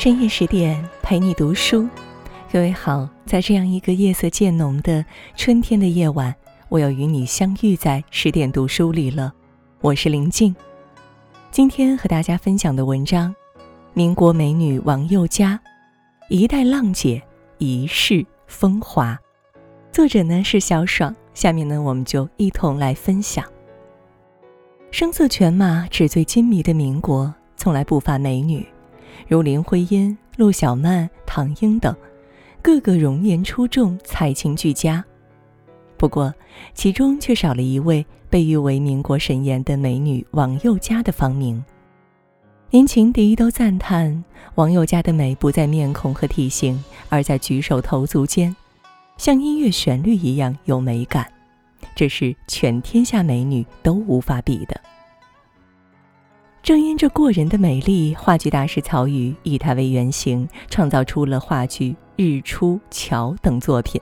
深夜十点陪你读书，各位好，在这样一个夜色渐浓的春天的夜晚，我又与你相遇在十点读书里了。我是林静，今天和大家分享的文章《民国美女王宥嘉，一代浪姐一世风华》，作者呢是小爽。下面呢，我们就一同来分享。声色犬马、纸醉金迷的民国，从来不乏美女。如林徽因、陆小曼、唐英等，个个容颜出众，才情俱佳。不过，其中却少了一位被誉为民国神颜的美女王宥嘉的芳名。连情敌都赞叹王宥嘉的美不在面孔和体型，而在举手投足间，像音乐旋律一样有美感，这是全天下美女都无法比的。正因这过人的美丽，话剧大师曹禺以她为原型，创造出了话剧《日出》《桥》等作品。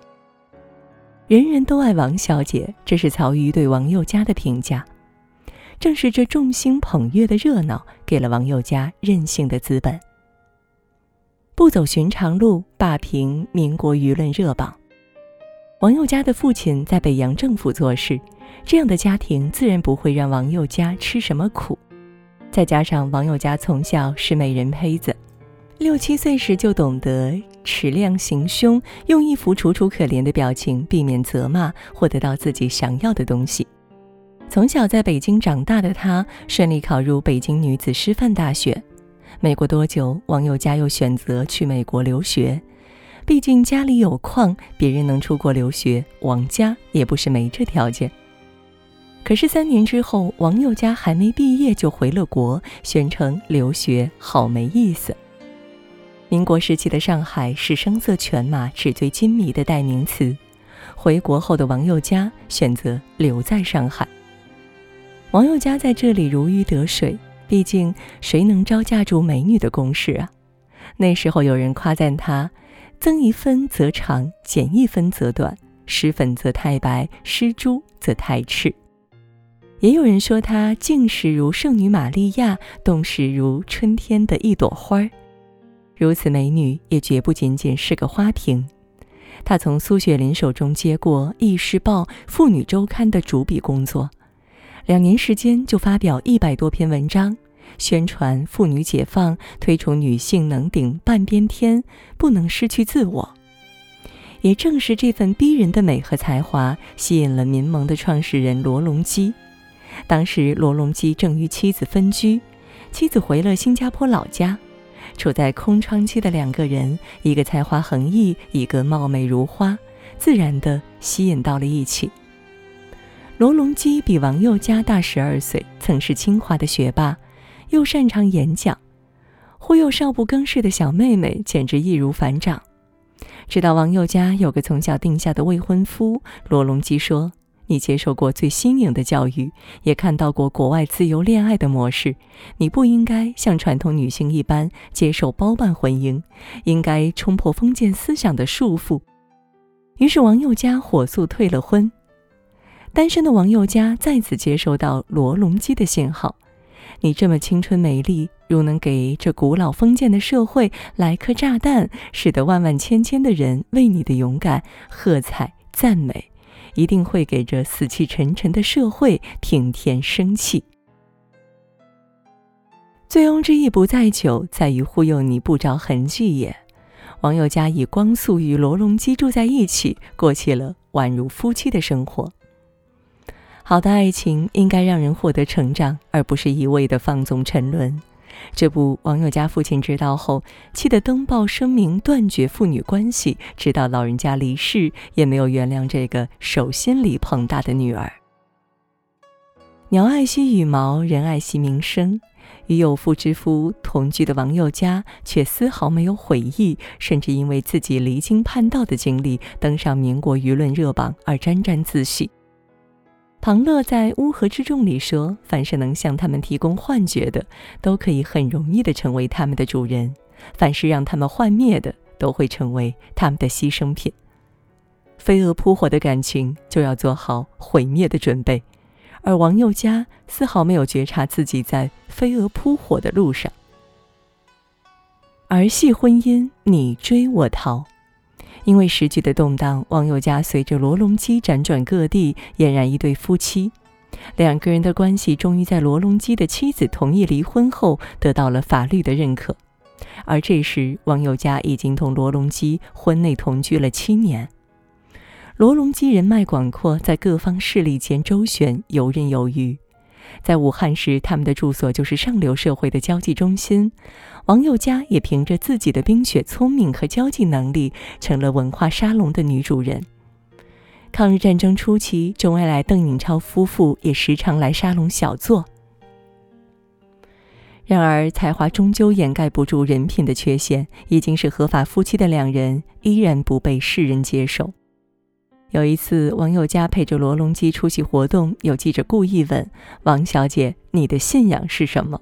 人人都爱王小姐，这是曹禺对王宥嘉的评价。正是这众星捧月的热闹，给了王宥嘉任性的资本。不走寻常路，霸屏民国舆论热榜。王宥嘉的父亲在北洋政府做事，这样的家庭自然不会让王宥嘉吃什么苦。再加上王宥嘉从小是美人胚子，六七岁时就懂得持量行凶，用一副楚楚可怜的表情避免责骂，获得到自己想要的东西。从小在北京长大的他，顺利考入北京女子师范大学。没过多久，王宥嘉又选择去美国留学，毕竟家里有矿，别人能出国留学，王家也不是没这条件。可是三年之后，王宥嘉还没毕业就回了国，宣称留学好没意思。民国时期的上海是声色犬马、纸醉金迷的代名词。回国后的王宥嘉选择留在上海。王宥嘉在这里如鱼得水，毕竟谁能招架住美女的攻势啊？那时候有人夸赞他：增一分则长，减一分则短；施粉则太白，施朱则太赤。也有人说她静时如圣女玛利亚，动时如春天的一朵花儿。如此美女，也绝不仅仅是个花瓶。她从苏雪林手中接过《易世报》《妇女周刊》的主笔工作，两年时间就发表一百多篇文章，宣传妇女解放，推崇女性能顶半边天，不能失去自我。也正是这份逼人的美和才华，吸引了民盟的创始人罗隆基。当时罗隆基正与妻子分居，妻子回了新加坡老家，处在空窗期的两个人，一个才华横溢，一个貌美如花，自然的吸引到了一起。罗隆基比王宥嘉大十二岁，曾是清华的学霸，又擅长演讲，忽悠少不更事的小妹妹，简直易如反掌。知道王宥嘉有个从小定下的未婚夫，罗隆基说。你接受过最新颖的教育，也看到过国外自由恋爱的模式。你不应该像传统女性一般接受包办婚姻，应该冲破封建思想的束缚。于是王宥嘉火速退了婚。单身的王宥嘉再次接收到罗隆基的信号：你这么青春美丽，如能给这古老封建的社会来颗炸弹，使得万万千千的人为你的勇敢喝彩赞美。一定会给这死气沉沉的社会添添生气。醉翁之意不在酒，在于忽悠你不着痕迹也。王宥嘉以光速与罗隆基住在一起，过起了宛如夫妻的生活。好的爱情应该让人获得成长，而不是一味的放纵沉沦。这不，王宥嘉父亲知道后，气得登报声明断绝父女关系，直到老人家离世，也没有原谅这个手心里捧大的女儿。鸟爱惜羽毛，人爱惜名声。与有妇之夫同居的王宥嘉，却丝毫没有悔意，甚至因为自己离经叛道的经历，登上民国舆论热榜而沾沾自喜。庞乐在《乌合之众》里说：“凡是能向他们提供幻觉的，都可以很容易的成为他们的主人；凡是让他们幻灭的，都会成为他们的牺牲品。飞蛾扑火的感情，就要做好毁灭的准备。”而王宥嘉丝毫没有觉察自己在飞蛾扑火的路上。儿戏婚姻，你追我逃。因为时局的动荡，王友家随着罗隆基辗转各地，俨然一对夫妻。两个人的关系终于在罗隆基的妻子同意离婚后得到了法律的认可。而这时，王友家已经同罗隆基婚内同居了七年。罗隆基人脉广阔，在各方势力间周旋，游刃有余。在武汉时，他们的住所就是上流社会的交际中心。王佑佳也凭着自己的冰雪聪明和交际能力，成了文化沙龙的女主人。抗日战争初期，周恩来、邓颖超夫妇也时常来沙龙小坐。然而，才华终究掩盖不住人品的缺陷。已经是合法夫妻的两人，依然不被世人接受。有一次，王友佳陪着罗隆基出席活动，有记者故意问王小姐：“你的信仰是什么？”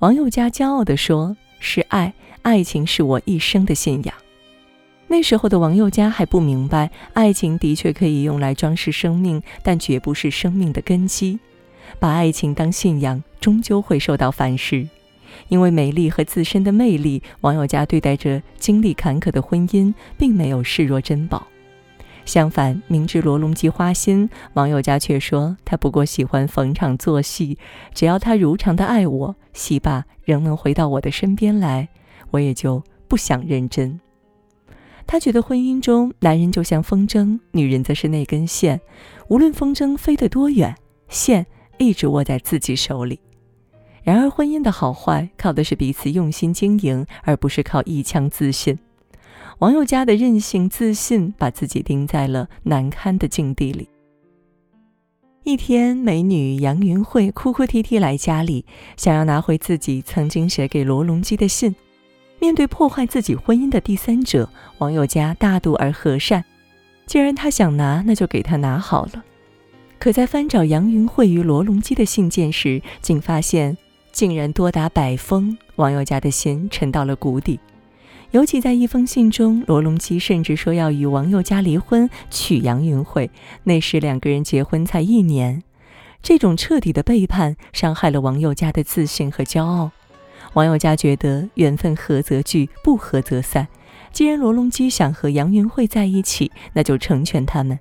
王友佳骄傲地说：“是爱，爱情是我一生的信仰。”那时候的王友佳还不明白，爱情的确可以用来装饰生命，但绝不是生命的根基。把爱情当信仰，终究会受到反噬。因为美丽和自身的魅力，王友佳对待着经历坎坷的婚姻，并没有视若珍宝。相反，明知罗隆基花心，王友佳却说他不过喜欢逢场作戏，只要他如常的爱我，戏罢仍能回到我的身边来，我也就不想认真。他觉得婚姻中，男人就像风筝，女人则是那根线，无论风筝飞得多远，线一直握在自己手里。然而，婚姻的好坏靠的是彼此用心经营，而不是靠一腔自信。王友佳的任性自信，把自己钉在了难堪的境地里。一天，美女杨云慧哭哭啼啼来家里，想要拿回自己曾经写给罗隆基的信。面对破坏自己婚姻的第三者，王友佳大度而和善。既然他想拿，那就给他拿好了。可在翻找杨云慧与罗隆基的信件时，竟发现竟然多达百封，王友佳的心沉到了谷底。尤其在一封信中，罗隆基甚至说要与王佑佳离婚，娶杨云慧。那时两个人结婚才一年，这种彻底的背叛伤害了王佑佳的自信和骄傲。王佑佳觉得缘分合则聚，不合则散。既然罗隆基想和杨云慧在一起，那就成全他们。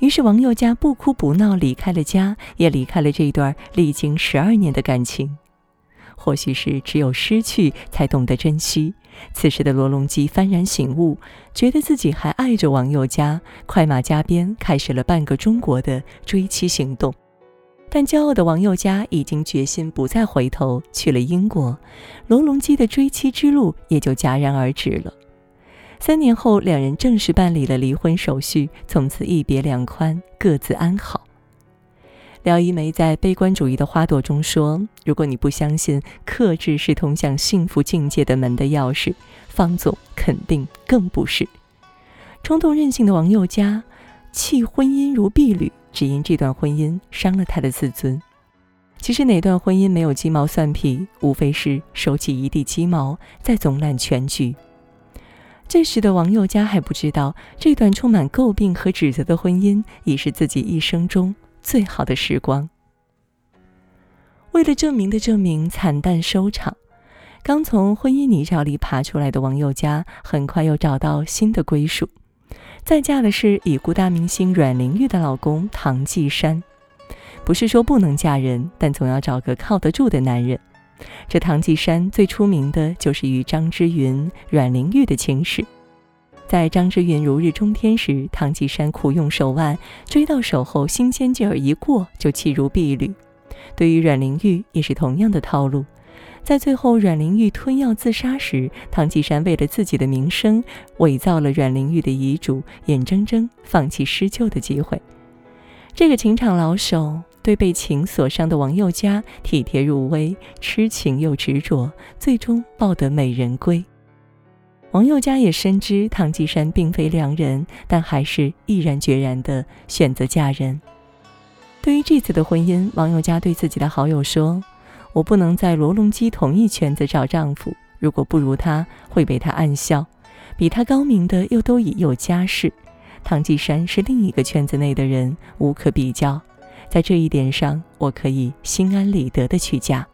于是王佑佳不哭不闹离开了家，也离开了这段历经十二年的感情。或许是只有失去才懂得珍惜。此时的罗隆基幡然醒悟，觉得自己还爱着王佑佳，快马加鞭开始了半个中国的追妻行动。但骄傲的王佑佳已经决心不再回头，去了英国，罗隆基的追妻之路也就戛然而止了。三年后，两人正式办理了离婚手续，从此一别两宽，各自安好。廖一梅在《悲观主义的花朵》中说：“如果你不相信克制是通向幸福境界的门的钥匙，方总肯定更不是。”冲动任性的王佑嘉弃婚姻如敝履，只因这段婚姻伤了他的自尊。其实哪段婚姻没有鸡毛蒜皮？无非是收起一地鸡毛，再总揽全局。这时的王佑嘉还不知道，这段充满诟病和指责的婚姻，已是自己一生中。最好的时光。为了证明的证明，惨淡收场。刚从婚姻泥沼里爬出来的王佑嘉，很快又找到新的归属。再嫁的是已故大明星阮玲玉的老公唐季山。不是说不能嫁人，但总要找个靠得住的男人。这唐季山最出名的就是与张之云、阮玲玉的情史。在张之云如日中天时，唐季山苦用手腕，追到手后，新鲜劲儿一过就弃如敝履。对于阮玲玉也是同样的套路。在最后阮玲玉吞药自杀时，唐季山为了自己的名声，伪造了阮玲玉的遗嘱，眼睁睁放弃施救的机会。这个情场老手对被情所伤的王宥嘉体贴入微，痴情又执着，最终抱得美人归。王宥嘉也深知唐季山并非良人，但还是毅然决然地选择嫁人。对于这次的婚姻，王宥嘉对自己的好友说：“我不能在罗隆基同一圈子找丈夫，如果不如他，会被他暗笑。比他高明的又都已有家室，唐季山是另一个圈子内的人，无可比较。在这一点上，我可以心安理得地去嫁。”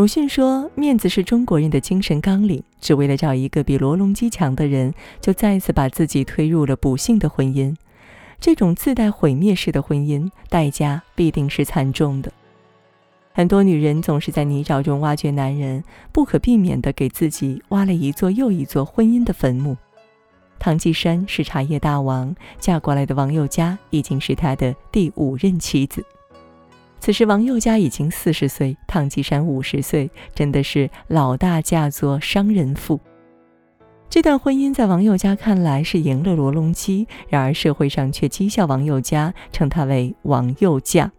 鲁迅说：“面子是中国人的精神纲领，只为了找一个比罗隆基强的人，就再次把自己推入了不幸的婚姻。这种自带毁灭式的婚姻，代价必定是惨重的。很多女人总是在泥沼中挖掘男人，不可避免地给自己挖了一座又一座婚姻的坟墓。唐季山是茶叶大王，嫁过来的王宥嘉已经是他的第五任妻子。”此时，王佑嘉已经四十岁，唐继山五十岁，真的是老大嫁作商人妇。这段婚姻在王佑嘉看来是赢了罗隆基，然而社会上却讥笑王佑嘉，称他为“王佑嫁”。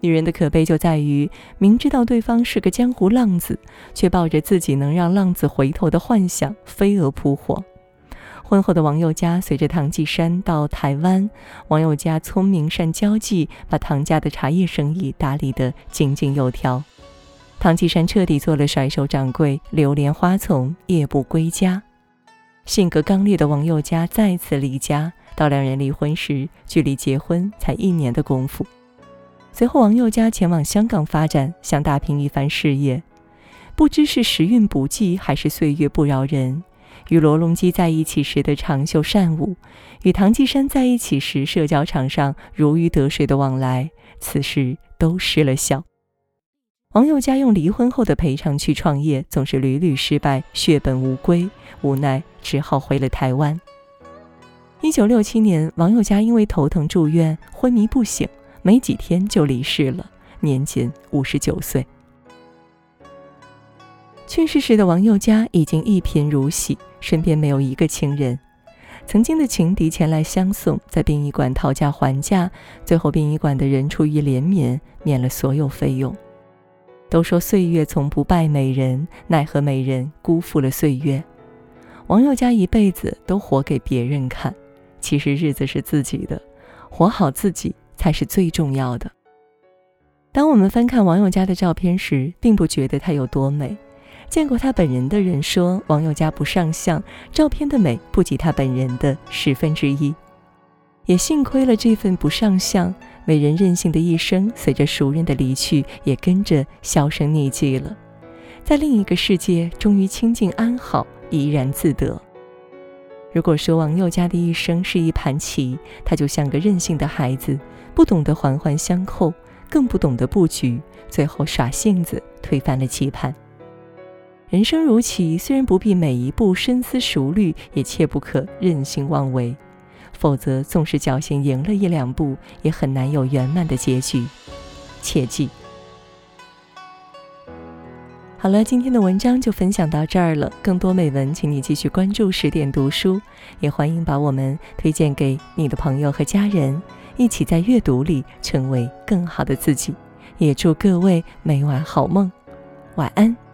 女人的可悲就在于，明知道对方是个江湖浪子，却抱着自己能让浪子回头的幻想，飞蛾扑火。婚后的王佑嘉随着唐季山到台湾，王佑嘉聪明善交际，把唐家的茶叶生意打理得井井有条。唐季山彻底做了甩手掌柜，流连花丛，夜不归家。性格刚烈的王佑嘉再次离家，到两人离婚时，距离结婚才一年的功夫。随后，王佑嘉前往香港发展，想打拼一番事业。不知是时运不济，还是岁月不饶人。与罗隆基在一起时的长袖善舞，与唐季山在一起时社交场上如鱼得水的往来，此时都失了效。王佑嘉用离婚后的赔偿去创业，总是屡屡失败，血本无归，无奈只好回了台湾。一九六七年，王佑嘉因为头疼住院，昏迷不醒，没几天就离世了，年仅五十九岁。去世时的王佑嘉已经一贫如洗，身边没有一个亲人。曾经的情敌前来相送，在殡仪馆讨价还价，最后殡仪馆的人出于怜悯，免了所有费用。都说岁月从不败美人，奈何美人辜负了岁月。王佑嘉一辈子都活给别人看，其实日子是自己的，活好自己才是最重要的。当我们翻看王佑嘉的照片时，并不觉得她有多美。见过他本人的人说，王佑嘉不上相，照片的美不及他本人的十分之一。也幸亏了这份不上相，美人任性的一生，随着熟人的离去，也跟着销声匿迹了。在另一个世界，终于清静安好，怡然自得。如果说王佑嘉的一生是一盘棋，他就像个任性的孩子，不懂得环环相扣，更不懂得布局，最后耍性子，推翻了棋盘。人生如棋，虽然不必每一步深思熟虑，也切不可任性妄为，否则纵使侥幸赢了一两步，也很难有圆满的结局。切记。好了，今天的文章就分享到这儿了。更多美文，请你继续关注十点读书，也欢迎把我们推荐给你的朋友和家人，一起在阅读里成为更好的自己。也祝各位每晚好梦，晚安。